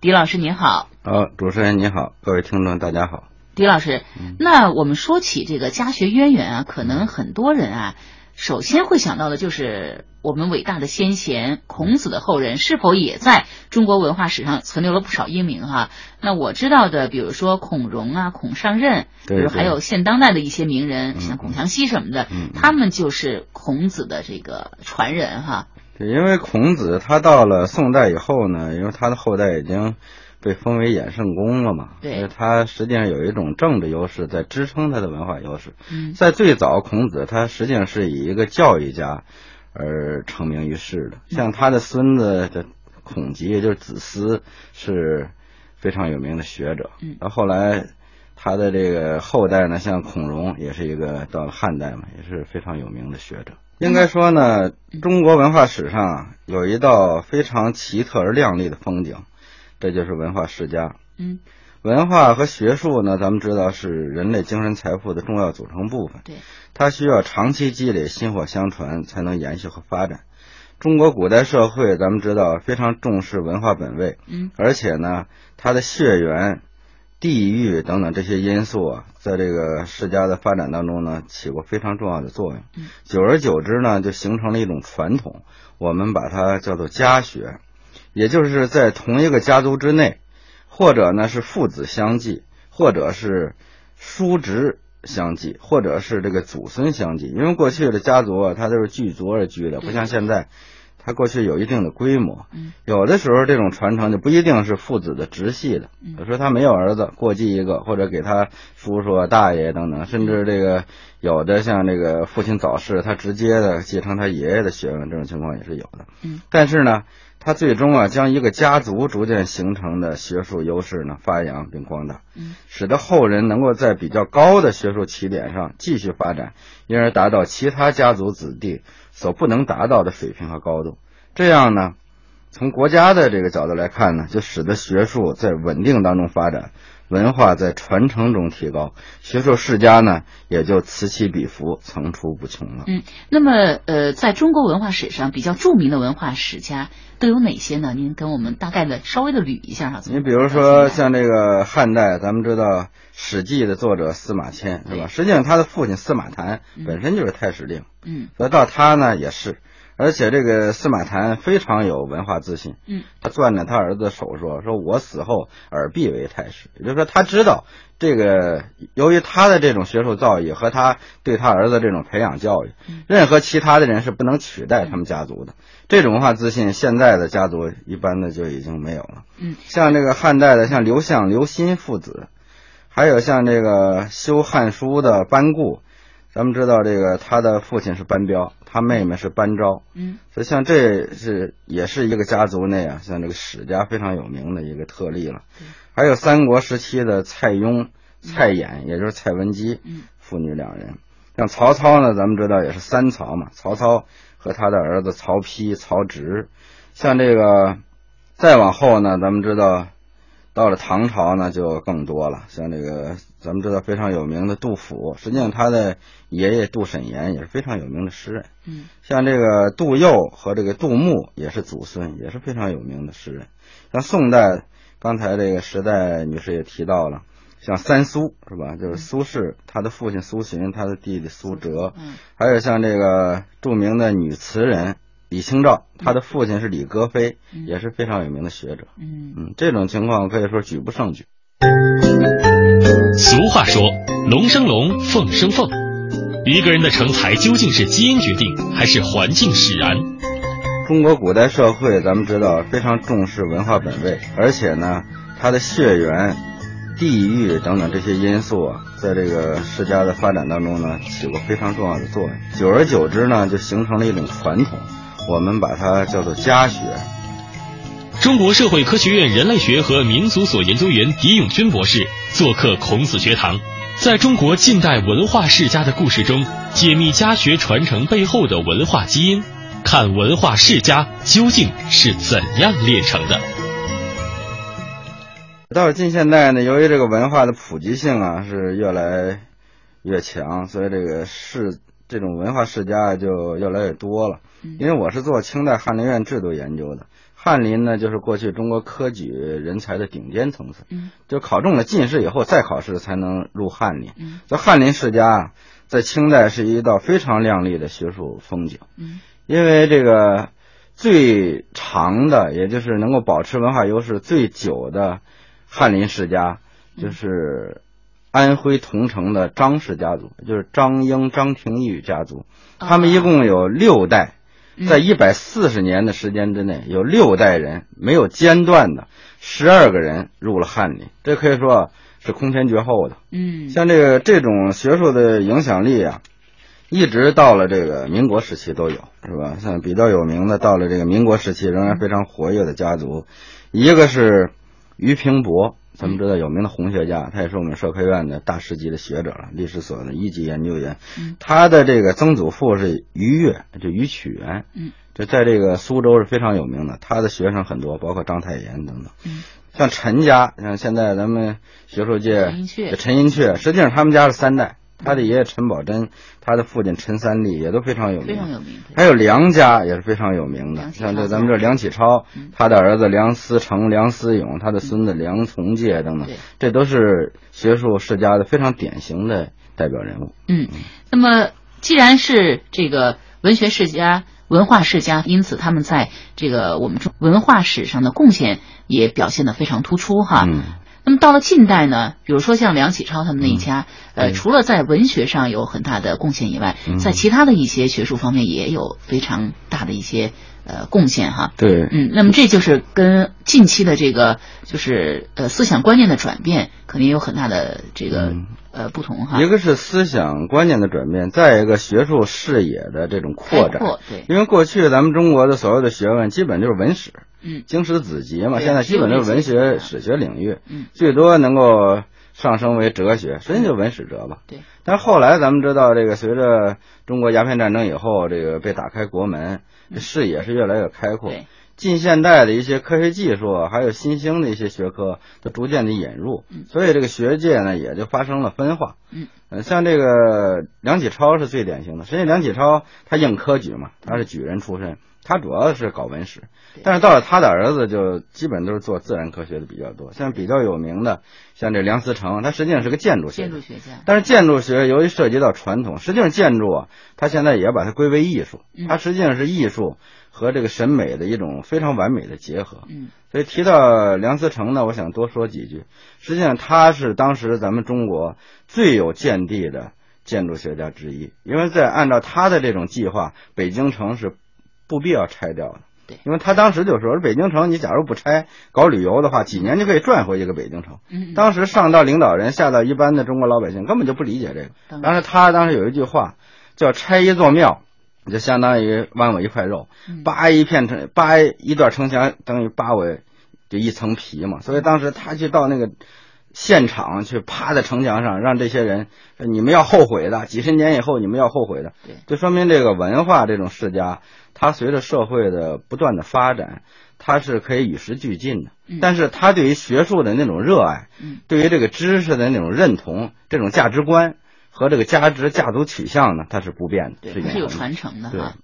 狄老师您好。呃，主持人你好，各位听众大家好。狄老师，那我们说起这个家学渊源啊，可能很多人啊，首先会想到的就是我们伟大的先贤孔子的后人是否也在中国文化史上存留了不少英名哈？那我知道的，比如说孔融啊、孔尚任，比如还有现当代的一些名人，像孔祥熙什么的，他们就是孔子的这个传人哈。对，因为孔子他到了宋代以后呢，因为他的后代已经。被封为衍圣公了嘛？所以，他实际上有一种政治优势在支撑他的文化优势。嗯，在最早，孔子他实际上是以一个教育家而成名于世的。像他的孙子的孔吉，也就是子思，是非常有名的学者。嗯，到后来他的这个后代呢，像孔融，也是一个到了汉代嘛，也是非常有名的学者。应该说呢，中国文化史上有一道非常奇特而亮丽的风景。这就是文化世家。嗯，文化和学术呢，咱们知道是人类精神财富的重要组成部分。对，它需要长期积累、薪火相传，才能延续和发展。中国古代社会，咱们知道非常重视文化本位。嗯，而且呢，它的血缘、地域等等这些因素啊，在这个世家的发展当中呢，起过非常重要的作用。嗯，久而久之呢，就形成了一种传统，我们把它叫做家学。也就是在同一个家族之内，或者呢是父子相继，或者是叔侄相继，或者是这个祖孙相继。因为过去的家族啊，它都是聚族而居的，不像现在，它过去有一定的规模。有的时候这种传承就不一定是父子的直系的，有时候他没有儿子，过继一个，或者给他叔叔、大爷等等，甚至这个有的像这个父亲早逝，他直接的继承他爷爷的学问，这种情况也是有的。嗯，但是呢。他最终啊，将一个家族逐渐形成的学术优势呢发扬并光大，使得后人能够在比较高的学术起点上继续发展，因而达到其他家族子弟所不能达到的水平和高度。这样呢，从国家的这个角度来看呢，就使得学术在稳定当中发展。文化在传承中提高，学术世家呢也就此起彼伏，层出不穷了。嗯，那么呃，在中国文化史上比较著名的文化史家都有哪些呢？您跟我们大概的稍微的捋一下哈。你比如说像这个汉代，咱们知道《史记》的作者司马迁是吧？实际上他的父亲司马谈本身就是太史令，嗯，所以到他呢也是。而且这个司马谈非常有文化自信，嗯，他攥着他儿子的手说：“说我死后尔必为太史。”也就是说，他知道这个，由于他的这种学术造诣和他对他儿子这种培养教育，任何其他的人是不能取代他们家族的。这种文化自信，现在的家族一般的就已经没有了。嗯，像这个汉代的，像刘向、刘歆父子，还有像这个修《汉书》的班固。咱们知道，这个他的父亲是班彪，他妹妹是班昭，嗯，所以像这是也是一个家族内啊，像这个史家非常有名的一个特例了。还有三国时期的蔡邕、蔡琰，也就是蔡文姬，嗯父女两人。像曹操呢，咱们知道也是三曹嘛，曹操和他的儿子曹丕、曹植。像这个再往后呢，咱们知道。到了唐朝呢，就更多了。像这个，咱们知道非常有名的杜甫，实际上他的爷爷杜审言也是非常有名的诗人。嗯，像这个杜佑和这个杜牧也是祖孙，也是非常有名的诗人。像宋代，刚才这个时代女士也提到了，像三苏是吧？就是苏轼，他的父亲苏洵，他的弟弟苏辙。嗯，还有像这个著名的女词人。李清照，他的父亲是李格非，也是非常有名的学者。嗯嗯，这种情况可以说举不胜举。俗话说，龙生龙，凤生凤。一个人的成才究竟是基因决定，还是环境使然？中国古代社会，咱们知道非常重视文化本位，而且呢，他的血缘、地域等等这些因素啊，在这个世家的发展当中呢，起过非常重要的作用。久而久之呢，就形成了一种传统。我们把它叫做家学。中国社会科学院人类学和民族所研究员狄永军博士做客孔子学堂，在中国近代文化世家的故事中，解密家学传承背后的文化基因，看文化世家究竟是怎样炼成的。到了近现代呢，由于这个文化的普及性啊是越来越强，所以这个世这种文化世家就越来越多了。因为我是做清代翰林院制度研究的，翰林呢，就是过去中国科举人才的顶尖层次，嗯就考中了进士以后再考试才能入翰林。嗯这翰林世家啊，在清代是一道非常亮丽的学术风景。嗯因为这个最长的，也就是能够保持文化优势最久的翰林世家，嗯就是安徽桐城的张氏家族，就是张英、张廷玉家族。他们一共有六代，嗯在一百四十年的时间之内，有六代人没有间断的，十二个人入了翰林，这可以说是空前绝后的。嗯像这个这种学术的影响力啊，一直到了这个民国时期都有，是吧？像比较有名的，到了这个民国时期仍然非常活跃的家族，一个是俞平伯，咱们知道有名的红学家，他也是我们社科院的大师级的学者了，历史所的一级研究员。嗯他的这个曾祖父是于越，就于曲元，嗯，这在这个苏州是非常有名的。他的学生很多，包括章太炎等等。嗯像陈家，像现在咱们学术界陈寅恪，实际上他们家是三代，他的爷爷陈宝箴，他的父亲陈三立也都非常有名。非常有名。还有梁家也是非常有名的，像这咱们这梁启超嗯，他的儿子梁思成、梁思永，他的孙子梁从诫等等对，这都是学术世家的非常典型的代表人物。嗯，那么既然是这个文学世家、文化世家，因此他们在这个我们中文化史上的贡献也表现得非常突出哈。嗯，那么到了近代呢，比如说像梁启超他们那一家，呃，除了在文学上有很大的贡献以外，嗯。在其他的一些学术方面也有非常大的一些呃贡献哈。对，嗯，那么这就是跟近期的这个就是呃思想观念的转变，肯定有很大的这个、嗯。呃不同哈。一个是思想观念的转变，再一个学术视野的这种扩展。对，因为过去咱们中国的所有的学问基本就是文史，嗯经史子集嘛，现在基本都是文学史学领域，嗯最多能够上升为哲学，实际上就文史哲吧。对。但是后来咱们知道，这个随着中国鸦片战争以后，这个被打开国门，这视野是越来越开阔。嗯对，近现代的一些科学技术，还有新兴的一些学科，都逐渐的引入，嗯所以这个学界呢也就发生了分化。嗯，呃，像这个梁启超是最典型的。实际上，梁启超他应科举嘛，他是举人出身，他主要是搞文史，但是到了他的儿子，就基本都是做自然科学的比较多。像比较有名的，像这梁思成，他实际上是个建筑学家建筑学家，但是建筑学由于涉及到传统，实际上建筑啊，他现在也把它归为艺术嗯，它实际上是艺术和这个审美的一种非常完美的结合。嗯所以提到梁思成呢，我想多说几句。实际上他是当时咱们中国最有见地的建筑学家之一，因为在按照他的这种计划，北京城是不必要拆掉的。对因为他当时就说，北京城你假如不拆，搞旅游的话，几年就可以赚回一个北京城。嗯，当时上到领导人，下到一般的中国老百姓，根本就不理解这个。当当时他当时有一句话，叫“拆一座庙，就相当于剜我一块肉；嗯扒一片城，扒一段城墙，等于扒我就一层皮嘛。所以当时他去到那个现场去趴在城墙上，让这些人你们要后悔的，几十年以后你们要后悔的。对就说明这个文化这种世家，它随着社会的不断的发展，它是可以与时俱进的。嗯但是他对于学术的那种热爱，嗯对于这个知识的那种认同，这种价值观和这个价值家族取向呢，它是不变的，对，它是有传承的对哈。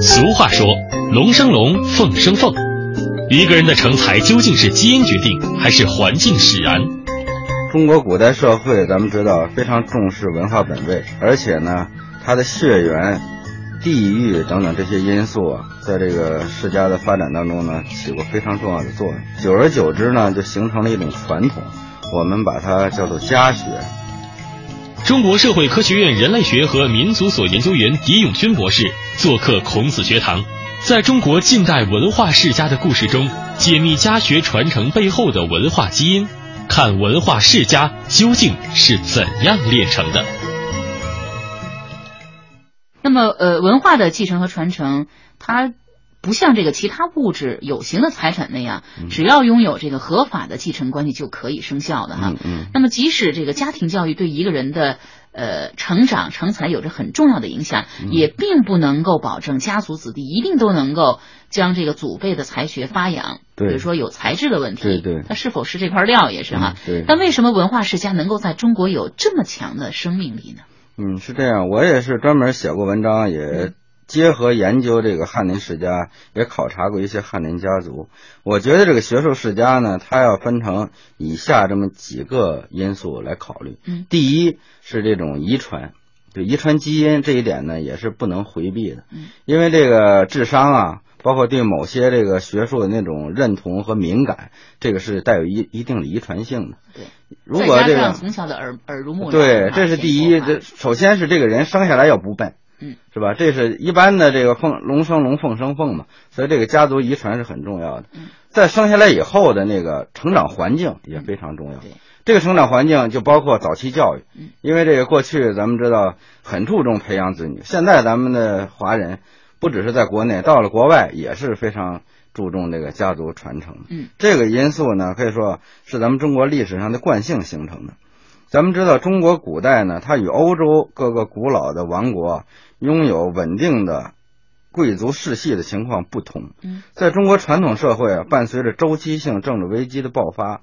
俗话说，龙生龙，凤生凤。一个人的成才究竟是基因决定，还是环境使然？中国古代社会，咱们知道非常重视文化本位，而且呢，它的血缘、地域等等这些因素啊，在这个世家的发展当中呢，起过非常重要的作用。久而久之呢，就形成了一种传统，我们把它叫做家学。中国社会科学院人类学和民族所研究员狄永军博士做客孔子学堂，在中国近代文化世家的故事中，解密家学传承背后的文化基因，看文化世家究竟是怎样炼成的。那么，呃，文化的继承和传承，它不像这个其他物质有形的财产那样，只要拥有这个合法的继承关系就可以生效的哈。嗯嗯。那么，即使这个家庭教育对一个人的呃成长成才有着很重要的影响，嗯也并不能够保证家族子弟一定都能够将这个祖辈的才学发扬。对比如说有才智的问题，对对他是否是这块料也是哈。嗯对但为什么文化世家能够在中国有这么强的生命力呢？嗯，是这样。我也是专门写过文章，也结合研究这个翰林世家，也考察过一些翰林家族。我觉得这个学术世家呢，它要分成以下这么几个因素来考虑。嗯，第一是这种遗传，就遗传基因这一点呢，也是不能回避的。嗯，因为这个智商啊，包括对某些这个学术的那种认同和敏感，这个是带有一一定的遗传性的。对，如果这个从小的耳耳濡目染，对，啊这是第一。这首先是这个人生下来要不笨，嗯，是吧？这是一般的这个凤龙生龙，凤生凤嘛，所以这个家族遗传是很重要的。嗯，在生下来以后的那个成长环境也非常重要。对，这个成长环境就包括早期教育嗯，因为这个过去咱们知道很注重培养子女，现在咱们的华人不只是在国内，到了国外也是非常注重这个家族传承。嗯，这个因素呢，可以说是咱们中国历史上的惯性形成的。咱们知道，中国古代呢，它与欧洲各个古老的王国拥有稳定的贵族世系的情况不同。嗯，在中国传统社会啊，伴随着周期性政治危机的爆发，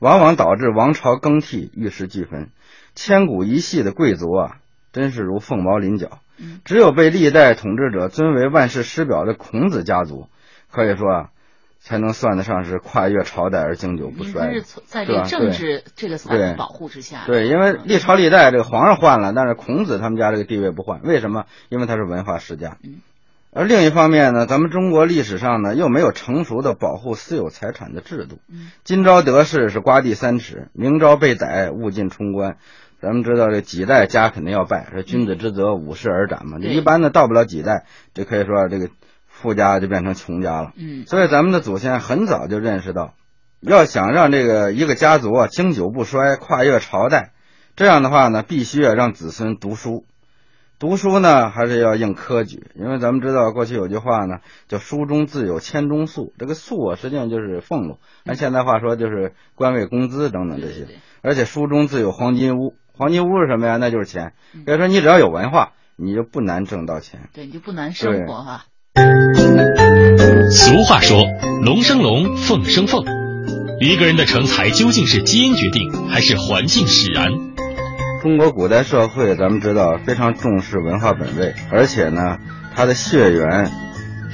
往往导致王朝更替、玉石俱焚。千古一系的贵族啊，真是如凤毛麟角。嗯，只有被历代统治者尊为万世师表的孔子家族，可以说啊，才能算得上是跨越朝代而经久不衰是从在这个政治这个保护之下的，对，因为嗯历朝历代这个皇上换了，但是孔子他们家这个地位不换，为什么？因为他是文化世家嗯。而另一方面呢，咱们中国历史上呢又没有成熟的保护私有财产的制度。嗯今朝得势是刮地三尺，明朝被逮物尽冲关。咱们知道这几代家肯定要败，说君子之泽五世而斩嘛。这一般的到不了几代，这可以说这个富家就变成穷家了。嗯所以咱们的祖先很早就认识到，要想让这个一个家族啊经久不衰、跨越朝代，这样的话呢，必须要让子孙读书。读书呢，还是要应科举，因为咱们知道过去有句话呢，叫“书中自有千钟粟”。这个粟啊，实际上就是俸禄，按现在话说就是官位工资等等这些。而且书中自有黄金屋，黄金屋是什么呀？那就是钱嗯。所以说，你只要有文化，你就不难挣到钱。对，你就不难生活哈。俗话说“龙生龙，凤生凤”，一个人的成才究竟是基因决定，还是环境使然？中国古代社会，咱们知道非常重视文化本位，而且呢，它的血缘、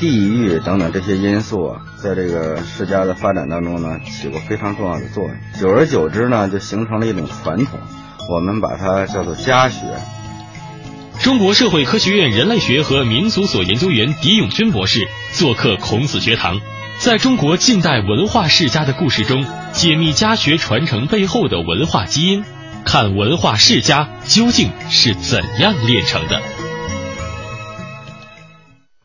地域等等这些因素啊，在这个世家的发展当中呢，起过非常重要的作用。久而久之呢，就形成了一种传统，我们把它叫做家学。中国社会科学院人类学和民族所研究员狄永军博士做客孔子学堂，在中国近代文化世家的故事中，解密家学传承背后的文化基因，看文化世家究竟是怎样炼成的。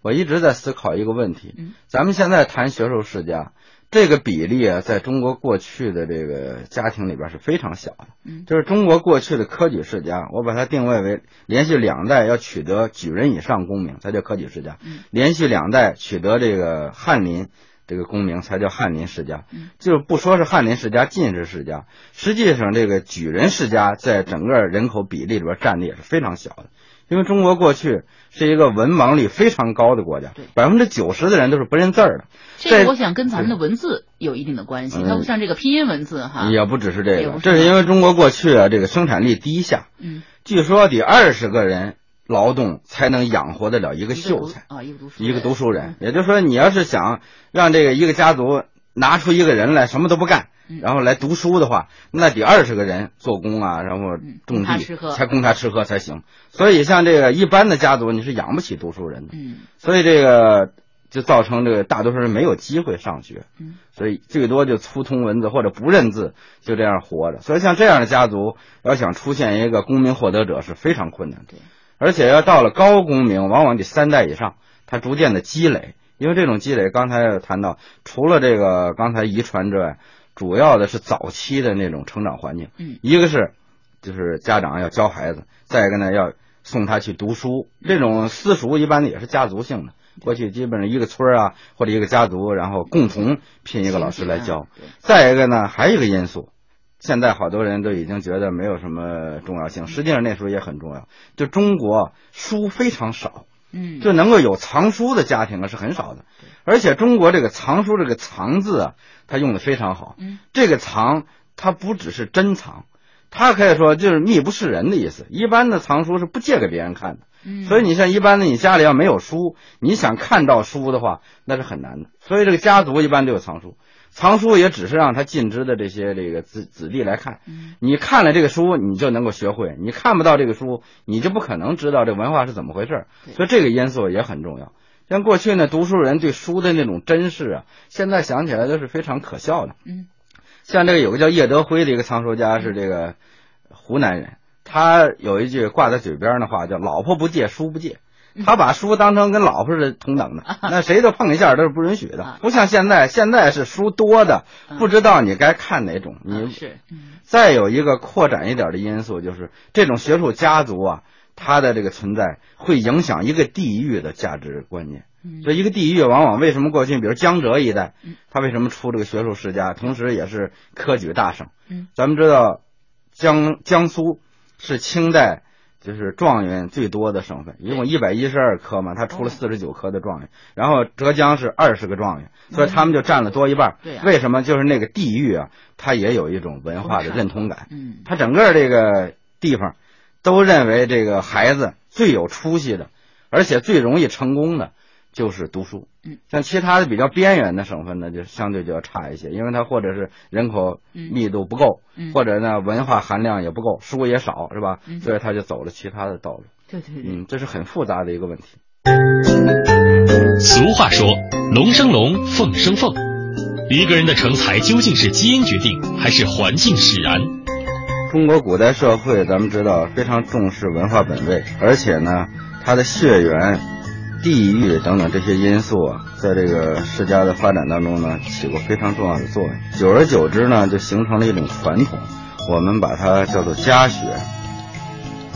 我一直在思考一个问题嗯，咱们现在谈学术世家，这个比例啊，在中国过去的这个家庭里边是非常小的。嗯就是中国过去的科举世家，我把它定位为连续两代要取得举人以上功名才叫科举世家，嗯连续两代取得这个翰林这个功名才叫翰林世家。嗯就不说是翰林世家、进士世家，实际上这个举人世家在整个人口比例里边占的也是非常小的。因为中国过去是一个文盲率非常高的国家对，百分之九十的人都是不认字儿的。这个我想跟咱们的文字有一定的关系，嗯。它不像这个拼音文字哈。也不只是这个，是这是因为中国过去啊这个生产力低下，嗯，据说得二十个人劳动才能养活得了一个秀才，啊，一个读书一个读书人。也就是说，你要是想让这个一个家族拿出一个人来什么都不干，嗯然后来读书的话，那得二十个人做工啊，然后嗯种地才供他吃喝才行。所以像这个一般的家族，你是养不起读书人的。嗯所以这个就造成这个大多数人没有机会上学，嗯所以最多就粗通文字或者不认字，就这样活着。所以像这样的家族，要想出现一个功名获得者是非常困难的对，而且要到了高功名，往往得三代以上，他逐渐的积累。因为这种积累，刚才谈到，除了这个刚才遗传之外，主要的是早期的那种成长环境。嗯一个是就是家长要教孩子，再一个呢要送他去读书。这种私塾一般也是家族性的，过去基本上一个村啊或者一个家族，然后共同聘一个老师来教。再一个呢，还有一个因素，现在好多人都已经觉得没有什么重要性，实际上那时候也很重要。就中国书非常少，嗯，就能够有藏书的家庭啊是很少的，而且中国这个藏书这个藏字啊，它用的非常好。嗯。这个藏它不只是珍藏，它可以说就是密不示人的意思。一般的藏书是不借给别人看的，嗯。所以你像一般的，你家里要没有书，你想看到书的话，那是很难的。所以这个家族一般都有藏书，藏书也只是让他尽知的这些这个子子弟来看。嗯你看了这个书，你就能够学会；你看不到这个书，你就不可能知道这文化是怎么回事所以这个因素也很重要。像过去呢，读书人对书的那种珍视啊，现在想起来都是非常可笑的。嗯像这个有个叫叶德辉的一个藏书家，是这个湖南人，他有一句挂在嘴边的话，叫“老婆不借，书不借”。他把书当成跟老婆是同等的，那谁都碰一下都是不允许的啊。不像现在，现在是书多的嗯，不知道你该看哪种。你再有一个扩展一点的因素，就是这种学术家族啊，它的这个存在会影响一个地域的价值观念。嗯所以一个地域往往为什么过去，比如江浙一带嗯，他为什么出这个学术世家，同时也是科举大省。嗯咱们知道江江苏是清代就是状元最多的省份，一共一百一十二科嘛，他出了哦四十九科的状元，然后浙江是二十个状元，所以他们就占了多一半。为什么？就是那个地域啊，它也有一种文化的认同感。嗯他整个这个地方都认为这个孩子最有出息的，而且最容易成功的就是读书。嗯，像其他的比较边缘的省份呢，就相对就要差一些，因为它或者是人口嗯密度不够，嗯或者呢文化含量也不够，书也少，是吧？嗯所以他就走了其他的道路。对对对嗯，这是很复杂的一个问题。俗话说“龙生龙，凤生凤”，一个人的成才究竟是基因决定，还是环境使然？中国古代社会，咱们知道非常重视文化本位，而且呢，它的血缘、地域等等这些因素啊，在这个世家的发展当中呢，起过非常重要的作用。久而久之呢，就形成了一种传统，我们把它叫做家学。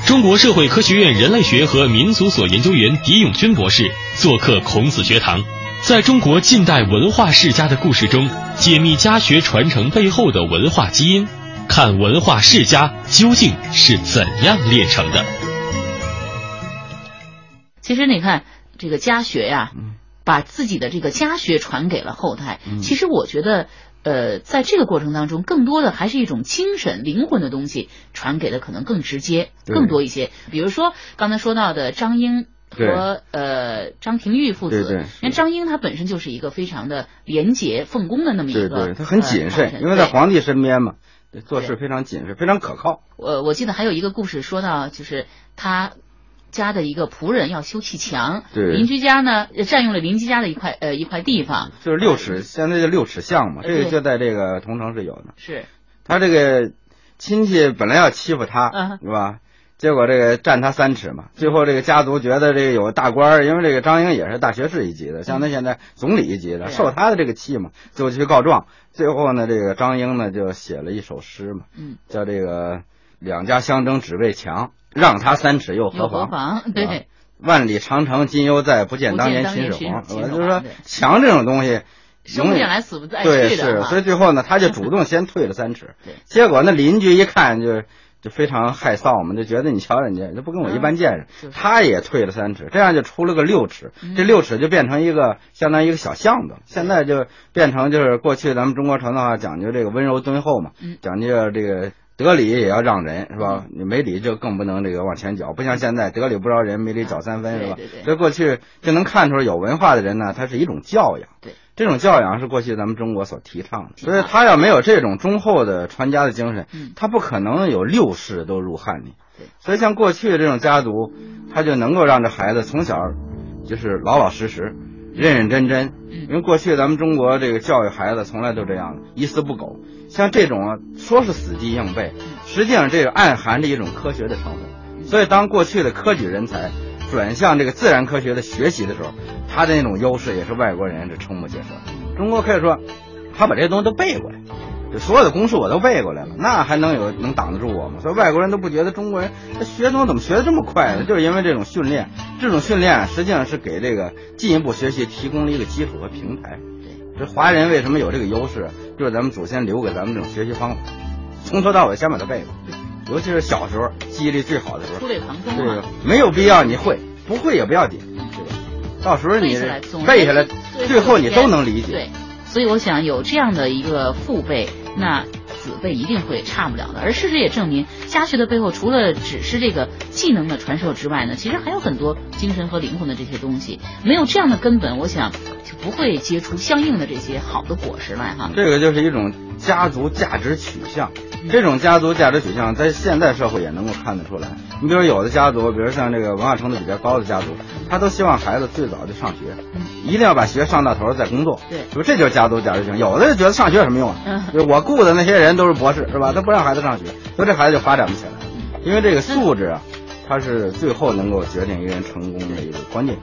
中国社会科学院人类学和民族所研究员狄永军博士做客孔子学堂，在中国近代文化世家的故事中，解密家学传承背后的文化基因，看文化世家究竟是怎样炼成的。其实你看这个家学呀、嗯把自己的这个家学传给了后代。嗯其实我觉得，呃，在这个过程当中，更多的还是一种精神、灵魂的东西传给的可能更直接、更多一些。比如说刚才说到的张英。和呃张廷玉父子，因为张英他本身就是一个非常的廉洁奉公的那么一个，对，他很谨慎，呃因为在皇帝身边嘛，做事非常谨慎，非常可靠。我我记得还有一个故事说到，就是他家的一个仆人要修砌墙，对。邻居家呢呃占用了邻居家的一块呃一块地方，就是六尺，现在叫六尺巷嘛，这个就在这个同城是有的。是。他这个亲戚本来要欺负他，嗯是吧？结果这个占他三尺嘛，最后这个家族觉得这个有大官儿，因为这个张英也是大学士一级的，像他现在总理一级的，受他的这个气嘛，就去告状。最后呢，这个张英呢就写了一首诗嘛，嗯。叫这个两家相争只为强，让他三尺又何妨？对，万里长城今犹在，不见当年秦始皇。我就是说皇对，墙这种东西。生不见来死不再对，是，所以最后呢，他就主动先退了三尺。对结果那邻居一看就就非常害臊嘛，就觉得你瞧人家，这不跟我一般见识，就是他也退了三尺，这样就出了个六尺，嗯这六尺就变成一个相当于一个小巷子，现在就变成就是过去咱们中国传统话讲究这个温柔敦厚嘛，嗯讲究这个。得理也要让人是吧？你没理就更不能这个往前搅，不像现在得理不饶人，没理搅三分是吧？所以过去就能看出来有文化的人呢，他是一种教养。对，这种教养是过去咱们中国所提倡的，所以他要没有这种忠厚的传家的精神，嗯他不可能有六世都入翰林对。所以像过去这种家族，他就能够让这孩子从小就是老老实实、认认真真。因嗯为过去咱们中国这个教育孩子从来都这样，一丝不苟。像这种，说是死记硬背，实际上这个暗含着一种科学的成分。所以当过去的科举人才转向这个自然科学的学习的时候，他的那种优势也是外国人是瞠目结舌。中国可以说，他把这些东西都背过来，就所有的公式我都背过来了，那还能有能挡得住我吗？所以外国人都不觉得中国人他学东西怎么学的这么快呢？就是因为这种训练，这种训练实际上是给这个进一步学习提供了一个基础和平台。这华人为什么有这个优势？就是咱们祖先留给咱们这种学习方法，从头到尾先把它背过，尤其是小时候记忆力最好的时候触。类旁通。没有必要你会，不会也不要紧，对吧？到时候你背下来背下来，最后你都能理解。对，所以我想有这样的一个父辈，那子辈一定会差不了的。而事实也证明，家学的背后除了只是这个技能的传授之外呢，其实还有很多精神和灵魂的这些东西。没有这样的根本，我想就不会结出相应的这些好的果实来哈。这个就是一种家族价值取向。这种家族价值取向在现代社会也能够看得出来。你比如有的家族，比如像这个文化程度比较高的家族，他都希望孩子最早就上学，一定要把学上到头再工作。对，就这就是家族价值观。有的就觉得上学有什么用啊？就是我雇的那些人都是博士，是吧？他不让孩子上学，所以这孩子就发展不起来。因为这个素质啊，它是最后能够决定一个人成功的一个关键。